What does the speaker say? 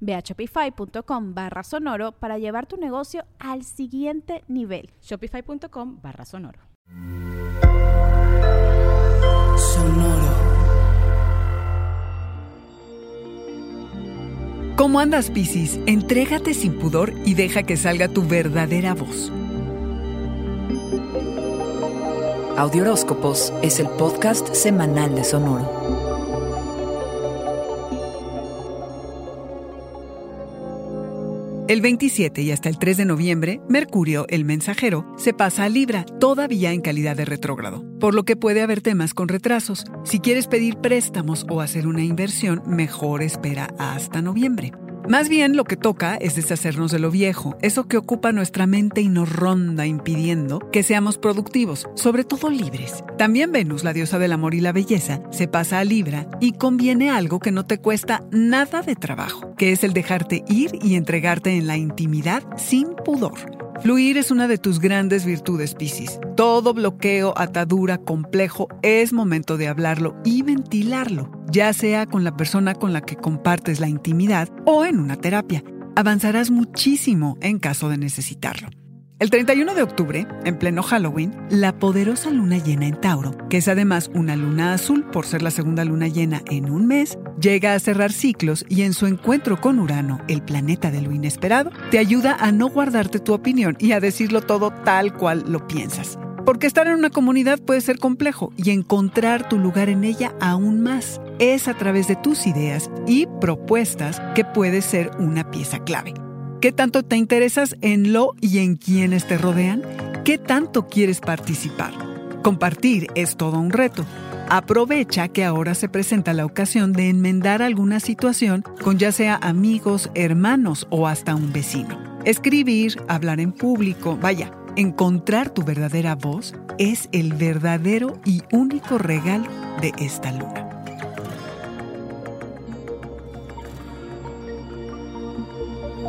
Ve a shopify.com barra sonoro para llevar tu negocio al siguiente nivel. Shopify.com barra sonoro. Sonoro. ¿Cómo andas, Piscis? Entrégate sin pudor y deja que salga tu verdadera voz. Audioróscopos es el podcast semanal de Sonoro. El 27 y hasta el 3 de noviembre, Mercurio, el mensajero, se pasa a Libra, todavía en calidad de retrógrado, por lo que puede haber temas con retrasos. Si quieres pedir préstamos o hacer una inversión, mejor espera hasta noviembre. Más bien lo que toca es deshacernos de lo viejo, eso que ocupa nuestra mente y nos ronda impidiendo que seamos productivos, sobre todo libres. También Venus, la diosa del amor y la belleza, se pasa a Libra y conviene algo que no te cuesta nada de trabajo, que es el dejarte ir y entregarte en la intimidad sin pudor. Fluir es una de tus grandes virtudes, Piscis. Todo bloqueo, atadura, complejo, es momento de hablarlo y ventilarlo, ya sea con la persona con la que compartes la intimidad o en una terapia. Avanzarás muchísimo en caso de necesitarlo. El 31 de octubre, en pleno Halloween, la poderosa luna llena en Tauro, que es además una luna azul por ser la segunda luna llena en un mes, llega a cerrar ciclos y en su encuentro con Urano, el planeta de lo inesperado, te ayuda a no guardarte tu opinión y a decirlo todo tal cual lo piensas. Porque estar en una comunidad puede ser complejo y encontrar tu lugar en ella aún más. Es a través de tus ideas y propuestas que puedes ser una pieza clave. ¿Qué tanto te interesas en lo y en quienes te rodean? ¿Qué tanto quieres participar? Compartir es todo un reto. Aprovecha que ahora se presenta la ocasión de enmendar alguna situación con ya sea amigos, hermanos o hasta un vecino. Escribir, hablar en público, vaya, encontrar tu verdadera voz es el verdadero y único regalo de esta luna.